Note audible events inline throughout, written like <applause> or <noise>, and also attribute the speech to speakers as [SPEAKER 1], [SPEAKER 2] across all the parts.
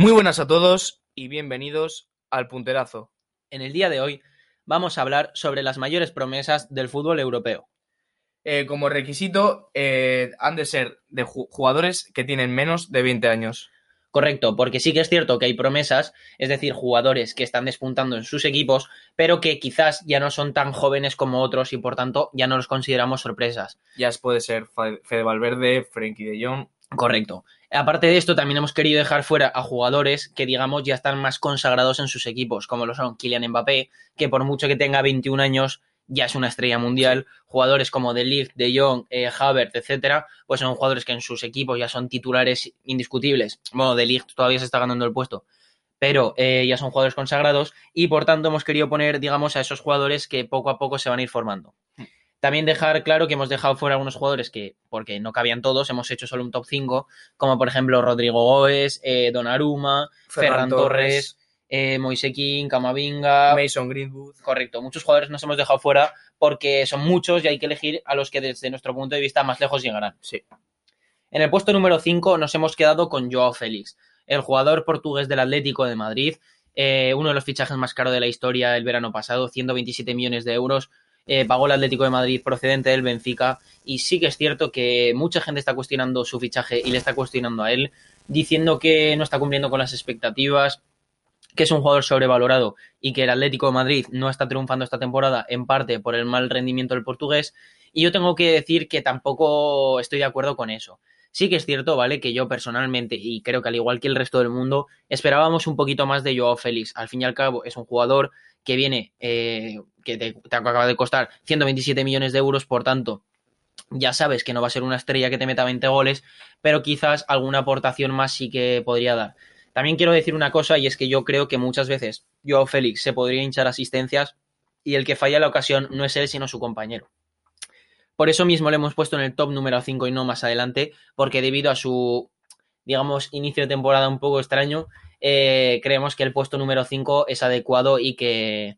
[SPEAKER 1] Muy buenas a todos y bienvenidos al Punterazo.
[SPEAKER 2] En el día de hoy vamos a hablar sobre las mayores promesas del fútbol europeo.
[SPEAKER 1] Eh, como requisito, eh, han de ser de ju- jugadores que tienen menos de 20 años.
[SPEAKER 2] Correcto, porque sí que es cierto que hay promesas, es decir, jugadores que están despuntando en sus equipos, pero que quizás ya no son tan jóvenes como otros y por tanto ya no los consideramos sorpresas.
[SPEAKER 1] Ya puede ser Fede Valverde, Frenkie de Jong.
[SPEAKER 2] Correcto. Aparte de esto, también hemos querido dejar fuera a jugadores que, digamos, ya están más consagrados en sus equipos, como lo son Kylian Mbappé, que por mucho que tenga 21 años, ya es una estrella mundial. Jugadores como De Ligt, De Jong, eh, Havertz, etcétera, pues son jugadores que en sus equipos ya son titulares indiscutibles. Bueno, De Ligt todavía se está ganando el puesto, pero eh, ya son jugadores consagrados y por tanto hemos querido poner, digamos, a esos jugadores que poco a poco se van a ir formando. También dejar claro que hemos dejado fuera algunos jugadores que, porque no cabían todos, hemos hecho solo un top 5, como por ejemplo Rodrigo Goes, eh, Donnarumma, Ferran, Torres, eh, Moise King, Camavinga.
[SPEAKER 1] Mason Greenwood.
[SPEAKER 2] Correcto, muchos jugadores nos hemos dejado fuera porque son muchos y hay que elegir a los que desde nuestro punto de vista más lejos llegarán.
[SPEAKER 1] Sí.
[SPEAKER 2] En el puesto número 5 nos hemos quedado con Joao Félix, el jugador portugués del Atlético de Madrid, eh, uno de los fichajes más caros de la historia el verano pasado, 127 millones de euros, eh, pagó el Atlético de Madrid procedente del Benfica y sí que es cierto que mucha gente está cuestionando su fichaje y le está cuestionando a él, diciendo que no está cumpliendo con las expectativas, que es un jugador sobrevalorado y que el Atlético de Madrid no está triunfando esta temporada en parte por el mal rendimiento del portugués y yo tengo que decir que tampoco estoy de acuerdo con eso. Sí que es cierto, ¿vale? Que yo personalmente, y creo que al igual que el resto del mundo, esperábamos un poquito más de Joao Félix. Al fin y al cabo, es un jugador que viene, eh, que te, te acaba de costar 127 millones de euros, por tanto, ya sabes que no va a ser una estrella que te meta 20 goles, pero quizás alguna aportación más sí que podría dar. También quiero decir una cosa, y es que yo creo que muchas veces Joao Félix se podría hinchar asistencias y el que falla la ocasión no es él, sino su compañero. Por eso mismo le hemos puesto en el top número 5 y no más adelante, porque debido a su, digamos, inicio de temporada un poco extraño, eh, creemos que el puesto número 5 es adecuado y que,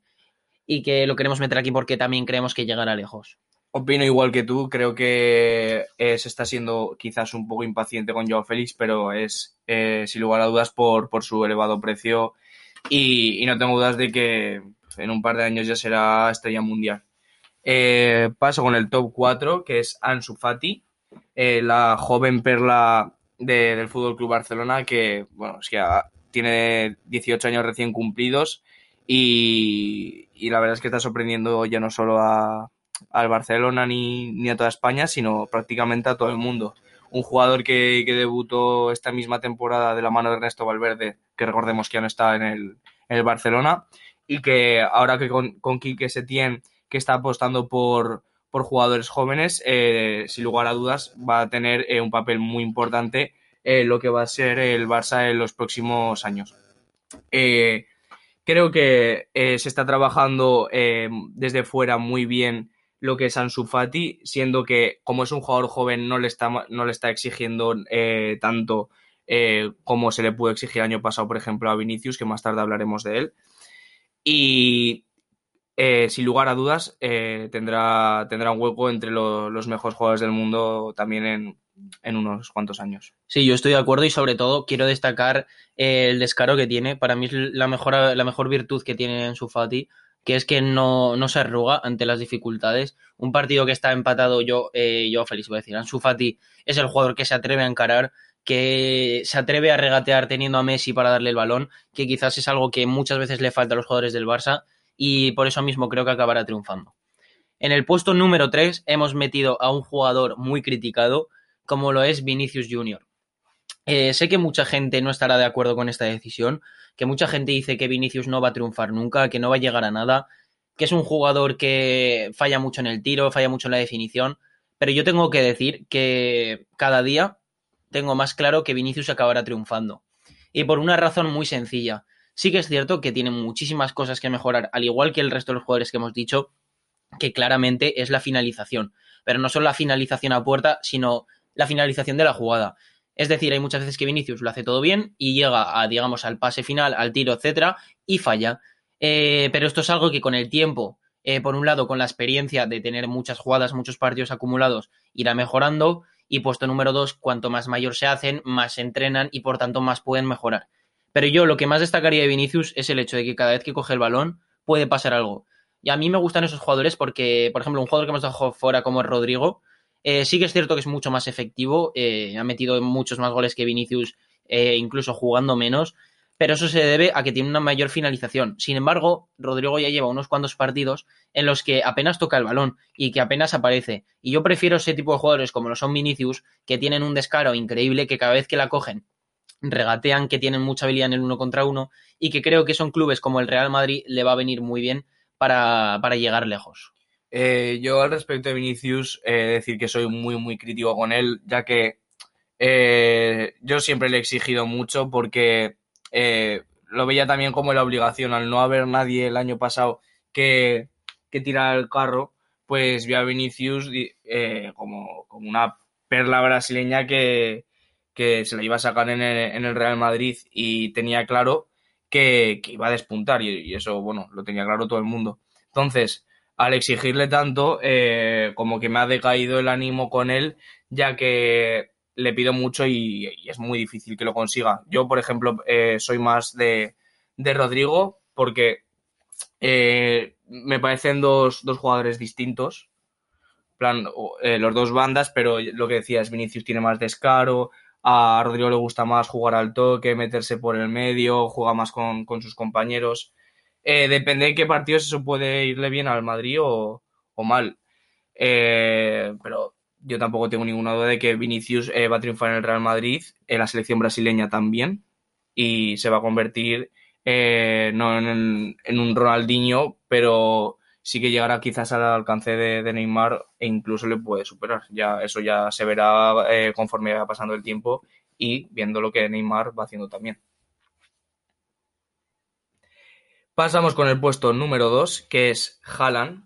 [SPEAKER 2] y que lo queremos meter aquí porque también creemos que llegará lejos.
[SPEAKER 1] Opino igual que tú, creo que eh, se está siendo quizás un poco impaciente con Joao Félix, pero es eh, sin lugar a dudas por, su elevado precio y no tengo dudas de que en un par de años ya será estrella mundial. Eh, paso con el top 4, que es Ansu Fati, eh, la joven perla de- del Fútbol Club Barcelona, que bueno, es que tiene 18 años recién cumplidos y, la verdad es que está sorprendiendo ya no solo a, al Barcelona ni, ni a toda España, sino prácticamente a todo el mundo. Un jugador que, que debutó esta misma temporada de la mano de Ernesto Valverde, que recordemos que ya no está en el, el Barcelona, y que ahora que con, con Quique Setién, que está apostando por, por jugadores jóvenes, eh, sin lugar a dudas va a tener eh, un papel muy importante en lo que va a ser el Barça en los próximos años. Eh, creo que eh, se está trabajando eh, desde fuera muy bien lo que es Ansu Fati, siendo que como es un jugador joven no le está, no le está exigiendo eh, tanto eh, como se le pudo exigir el año pasado, por ejemplo, a Vinicius, que más tarde hablaremos de él. Y eh, sin lugar a dudas eh, tendrá, tendrá un hueco entre lo- los mejores jugadores del mundo también en, en unos cuantos años.
[SPEAKER 2] Sí, yo estoy de acuerdo y sobre todo quiero destacar eh, el descaro que tiene. Para mí es la mejor, la mejor virtud que tiene en su Fati, que es que no, no se arruga ante las dificultades. Un partido que está empatado, yo, eh, yo feliz voy a decir, Ansu Fati es el jugador que se atreve a encarar, que se atreve a regatear teniendo a Messi para darle el balón, que quizás es algo que muchas veces le falta a los jugadores del Barça y por eso mismo creo que acabará triunfando. En el puesto número 3 hemos metido a un jugador muy criticado, como lo es Vinicius Jr. Eh, sé que mucha gente no estará de acuerdo con esta decisión, que mucha gente dice que Vinicius no va a triunfar nunca, que no va a llegar a nada, que es un jugador que falla mucho en el tiro, falla mucho en la definición, pero yo tengo que decir que cada día tengo más claro que Vinicius acabará triunfando. Y por una razón muy sencilla. Sí que es cierto que tiene muchísimas cosas que mejorar, al igual que el resto de los jugadores que hemos dicho, que claramente es la finalización. Pero no solo la finalización a puerta, sino la finalización de la jugada. Es decir, hay muchas veces que Vinicius lo hace todo bien y llega a, digamos, al pase final, al tiro, etcétera, y falla. Eh, pero esto es algo que con el tiempo, eh, por un lado, con la experiencia de tener muchas jugadas, muchos partidos acumulados, irá mejorando. Y puesto número dos, cuanto más mayor se hacen, más se entrenan y por tanto más pueden mejorar. Pero yo lo que más destacaría de Vinicius es el hecho de que cada vez que coge el balón puede pasar algo. Y a mí me gustan esos jugadores porque, por ejemplo, un jugador que hemos dejado fuera como es Rodrigo, eh, sí que es cierto que es mucho más efectivo, eh, ha metido muchos más goles que Vinicius, eh, incluso jugando menos, pero eso se debe a que tiene una mayor finalización. Sin embargo, Rodrigo ya lleva unos cuantos partidos en los que apenas toca el balón y que apenas aparece. Y yo prefiero ese tipo de jugadores como lo son Vinicius, que tienen un descaro increíble, que cada vez que la cogen regatean, que tienen mucha habilidad en el uno contra uno y que creo que son clubes como el Real Madrid le va a venir muy bien para, para llegar lejos.
[SPEAKER 1] Eh, yo al respecto de Vinicius, eh, decir que soy muy, muy crítico con él, ya que eh, yo siempre le he exigido mucho porque lo veía también como la obligación, al no haber nadie el año pasado que, que tirara el carro, pues vi a Vinicius como, como, una perla brasileña que, que, se la iba a sacar en el, Real Madrid y tenía claro que, iba a despuntar y, eso, bueno, lo tenía claro todo el mundo. Entonces, al exigirle tanto, eh, como que me ha decaído el ánimo con él, ya que le pido mucho y, es muy difícil que lo consiga. Yo, por ejemplo, eh, soy más de, de, Rodrigo porque eh, me parecen dos, dos, jugadores distintos. plan, los dos bandas, pero lo que decías, Vinicius tiene más descaro, a Rodrigo le gusta más jugar al toque, meterse por el medio, juega más con, con sus compañeros. Eh, depende de qué partidos eso puede irle bien al Madrid o, mal. Eh, pero yo tampoco tengo ninguna duda de que Vinicius eh, va a triunfar en el Real Madrid, en la selección brasileña también, y se va a convertir no en, en, un Ronaldinho, pero sí que llegará quizás al alcance de, Neymar e incluso le puede superar. Ya eso ya se verá eh, conforme va pasando el tiempo y viendo lo que Neymar va haciendo también. Pasamos con el puesto número 2, que es Haaland,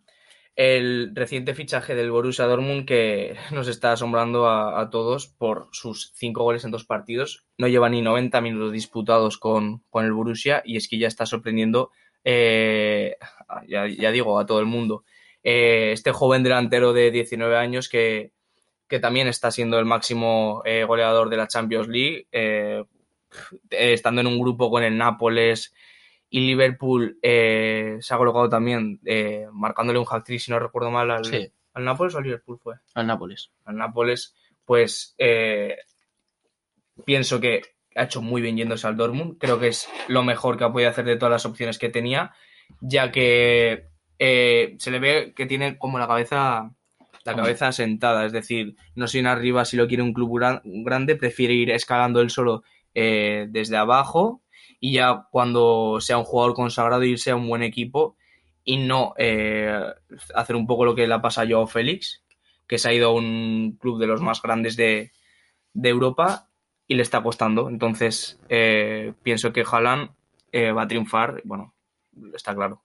[SPEAKER 1] el reciente fichaje del Borussia Dortmund que <laughs> nos está asombrando a, a, todos por sus cinco goles en dos partidos. No lleva ni 90 minutos disputados con, con el Borussia y es que ya está sorprendiendo, eh, ya, ya, digo, a todo el mundo. Eh, este joven delantero de 19 años que, que también está siendo el máximo eh, goleador de la Champions League, eh, estando en un grupo con el Nápoles, y Liverpool se ha colocado también marcándole un hat-trick, si no recuerdo mal, al,
[SPEAKER 2] sí.
[SPEAKER 1] al Nápoles o al Liverpool fue.
[SPEAKER 2] Al Nápoles.
[SPEAKER 1] Al Nápoles, pues pienso que ha hecho muy bien yéndose al Dortmund. Creo que es lo mejor que ha podido hacer de todas las opciones que tenía, ya que eh, se le ve que tiene como la cabeza la cabeza sentada, es decir, no sin arriba si lo quiere un club gran, grande, prefiere ir escalando él solo eh, desde abajo. Y ya cuando sea un jugador consagrado irse a un buen equipo y no eh, hacer un poco lo que le ha pasado a Joao Félix, que se ha ido a un club de los más grandes de, de Europa y le está costando. Entonces, eh, pienso que Haaland eh, va a triunfar. Bueno, está claro.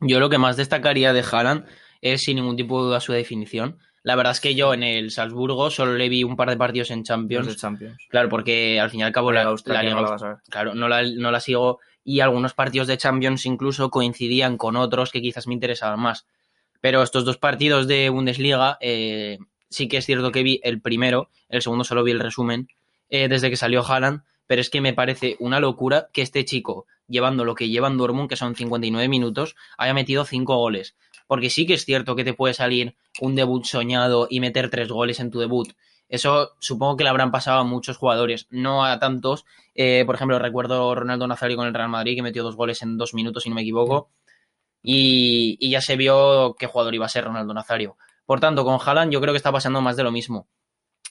[SPEAKER 2] Yo lo que más destacaría de Haaland es, sin ningún tipo de duda, su definición. La verdad es que yo en el Salzburgo solo le vi un par de partidos en Champions.
[SPEAKER 1] Champions.
[SPEAKER 2] Claro, porque al fin y al cabo la, la, la,
[SPEAKER 1] Liga, no la
[SPEAKER 2] claro, no la, no la sigo y algunos partidos de Champions incluso coincidían con otros que quizás me interesaban más. Pero estos dos partidos de Bundesliga eh, sí que es cierto que vi el primero, el segundo solo vi el resumen eh, desde que salió Haaland, pero es que me parece una locura que este chico, llevando lo que lleva en Dortmund, que son 59 minutos, haya metido 5 goles porque sí que es cierto que te puede salir un debut soñado y meter tres goles en tu debut. Eso supongo que le habrán pasado a muchos jugadores, no a tantos. Eh, por ejemplo, recuerdo Ronaldo Nazario con el Real Madrid, que metió dos goles en dos minutos, si no me equivoco. Y, y ya se vio qué jugador iba a ser Ronaldo Nazario. Por tanto, con Haaland yo creo que está pasando más de lo mismo.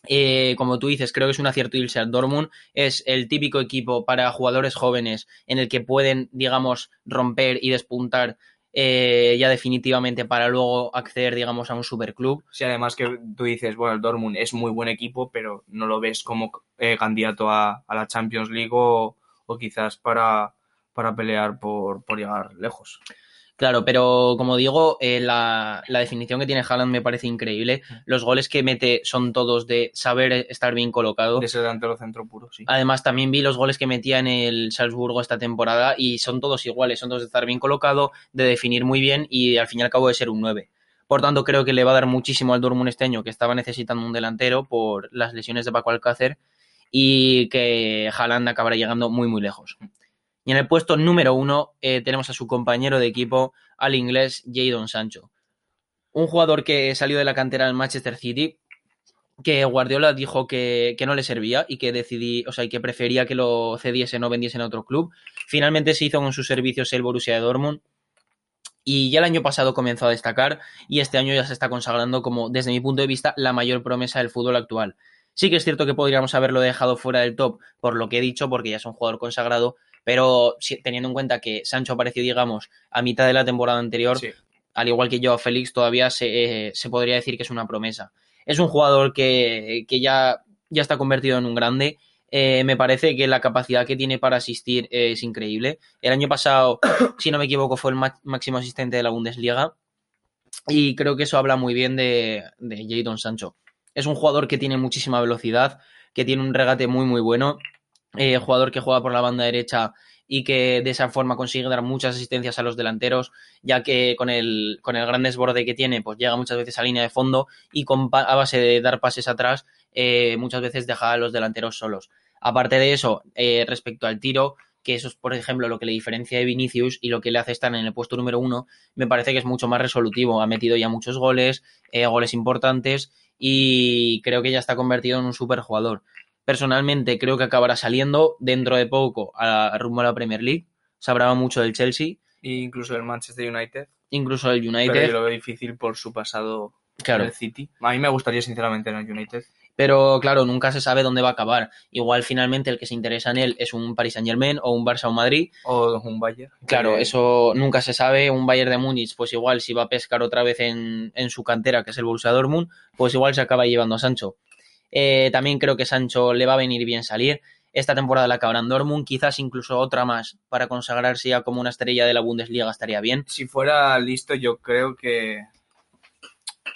[SPEAKER 2] Eh, como tú dices, creo que es un acierto irse al Dortmund. Es el típico equipo para jugadores jóvenes en el que pueden, digamos, romper y despuntar eh, ya definitivamente para luego acceder, digamos, a un superclub.
[SPEAKER 1] Sí, además que tú dices, bueno, el Dortmund es muy buen equipo, pero no lo ves como eh, candidato a, la Champions League o, o quizás para, para pelear por, por, llegar lejos.
[SPEAKER 2] Claro, pero como digo, eh, la, la, definición que tiene Haaland me parece increíble. Los goles que mete son todos de saber estar bien colocado.
[SPEAKER 1] De ser delantero centro puro, sí.
[SPEAKER 2] Además, también vi los goles que metía en el Salzburgo esta temporada y son todos iguales. Son todos de estar bien colocado, de definir muy bien y al fin y al cabo de ser un 9. Por tanto, creo que le va a dar muchísimo al Dortmund este año, que estaba necesitando un delantero por las lesiones de Paco Alcácer. y que Haaland acabará llegando muy muy lejos. Y en el puesto número uno eh, tenemos a su compañero de equipo, al inglés Jadon Sancho. Un jugador que salió de la cantera del Manchester City, que Guardiola dijo que, que, no le servía y que decidí, o sea, y que prefería que lo cediese, no vendiese en otro club. Finalmente se hizo con sus servicios el Borussia de Dortmund y ya el año pasado comenzó a destacar y este año ya se está consagrando como, desde mi punto de vista, la mayor promesa del fútbol actual. Sí que es cierto que podríamos haberlo dejado fuera del top por lo que he dicho, porque ya es un jugador consagrado, pero teniendo en cuenta que Sancho apareció, digamos, a mitad de la temporada anterior, sí. al igual que yo, Félix, todavía se, eh, se, podría decir que es una promesa. Es un jugador que, que ya, ya está convertido en un grande. Eh, me parece que la capacidad que tiene para asistir es increíble. El año pasado, <coughs> si no me equivoco, fue el máximo asistente de la Bundesliga. Y creo que eso habla muy bien de, de Jadon Sancho. Es un jugador que tiene muchísima velocidad, que tiene un regate muy, muy bueno eh, jugador que juega por la banda derecha y que de esa forma consigue dar muchas asistencias a los delanteros, ya que con el, con el gran desborde que tiene, pues llega muchas veces a línea de fondo y con, a base de dar pases atrás, eh, muchas veces deja a los delanteros solos. Aparte de eso, eh, respecto al tiro, que eso es, por ejemplo, lo que le diferencia de Vinicius y lo que le hace estar en el puesto número uno, me parece que es mucho más resolutivo. Ha metido ya muchos goles, eh, goles importantes y creo que ya está convertido en un super jugador. Personalmente creo que acabará saliendo dentro de poco a, rumbo a la Premier League. Se hablaba mucho del Chelsea.
[SPEAKER 1] E incluso del Manchester United.
[SPEAKER 2] Incluso del United.
[SPEAKER 1] Pero yo lo veo difícil por su pasado
[SPEAKER 2] claro.
[SPEAKER 1] en el City. A mí me gustaría sinceramente en el United.
[SPEAKER 2] Pero claro, nunca se sabe dónde va a acabar. Igual finalmente el que se interesa en él es un Paris Saint Germain o un Barça o un Madrid.
[SPEAKER 1] O un Bayern.
[SPEAKER 2] Claro, que... eso nunca se sabe. Un Bayern de Múnich, pues igual si va a pescar otra vez en, en su cantera, que es el Borussia Dortmund, pues igual se acaba llevando a Sancho. Eh, también creo que Sancho le va a venir bien salir. Esta temporada la acabarán Dortmund, quizás incluso otra más para consagrarse ya como una estrella de la Bundesliga estaría bien.
[SPEAKER 1] Si fuera listo, yo creo que,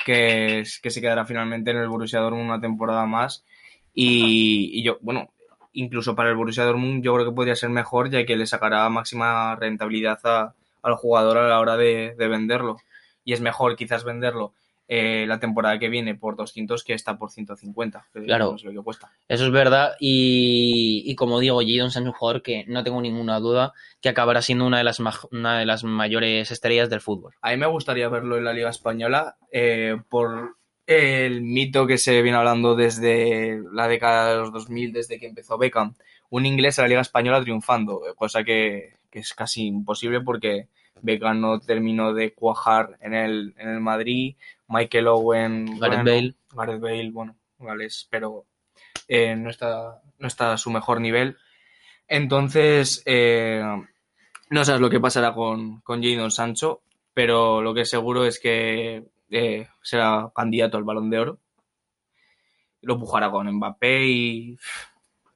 [SPEAKER 1] que, se quedará finalmente en el Borussia Dortmund una temporada más. Y, yo, bueno, incluso para el Borussia Dortmund yo creo que podría ser mejor, ya que le sacará máxima rentabilidad a, al jugador a la hora de venderlo. Y es mejor quizás venderlo eh, la temporada que viene por 200 que está por 150. Que
[SPEAKER 2] claro,
[SPEAKER 1] es lo que cuesta.
[SPEAKER 2] Eso es verdad. Y, y como digo, Jadon es un jugador que no tengo ninguna duda que acabará siendo una de las, una de las mayores estrellas del fútbol.
[SPEAKER 1] A mí me gustaría verlo en la Liga Española eh, por el mito que se viene hablando desde la década de los 2000, desde que empezó Beckham. Un inglés en la Liga Española triunfando, cosa que, que es casi imposible porque Beckham no terminó de cuajar en el, en el Madrid, Michael Owen,
[SPEAKER 2] Gareth bueno, Bale,
[SPEAKER 1] Gareth Bale, bueno, Gales, pero eh, no está no está a su mejor nivel. Entonces, eh, no sabes lo que pasará con, con Jadon Sancho, pero lo que seguro es que eh, será candidato al Balón de Oro. Lo pujará con Mbappé y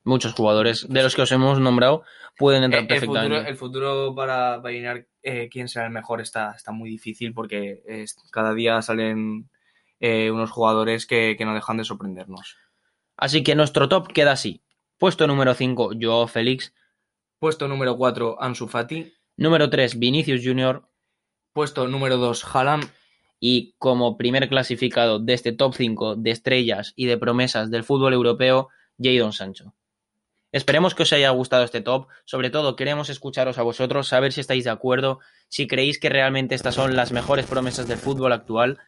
[SPEAKER 2] muchos jugadores de los que os hemos nombrado pueden entrar
[SPEAKER 1] el,
[SPEAKER 2] perfectamente.
[SPEAKER 1] El futuro, el futuro para adivinar eh, quién será el mejor está, está muy difícil porque es, cada día salen eh, unos jugadores que, que, no dejan de sorprendernos.
[SPEAKER 2] Así que nuestro top queda así. Puesto número 5, Joao Félix.
[SPEAKER 1] Puesto número 4, Ansu Fati.
[SPEAKER 2] Número 3, Vinicius Junior.
[SPEAKER 1] Puesto número 2, Haaland.
[SPEAKER 2] Y como primer clasificado de este top 5 de estrellas y de promesas del fútbol europeo, Jadon Sancho. Esperemos que os haya gustado este top. Sobre todo, queremos escucharos a vosotros, saber si estáis de acuerdo, si creéis que realmente estas son las mejores promesas del fútbol actual.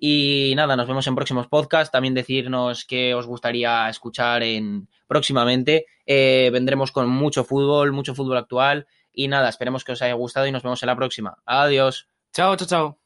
[SPEAKER 2] Y nada, nos vemos en próximos podcasts. También decirnos qué os gustaría escuchar en próximamente. Eh, vendremos con mucho fútbol, mucho fútbol actual. Y nada, esperemos que os haya gustado y nos vemos en la próxima. Adiós.
[SPEAKER 1] Chao, chao, chao.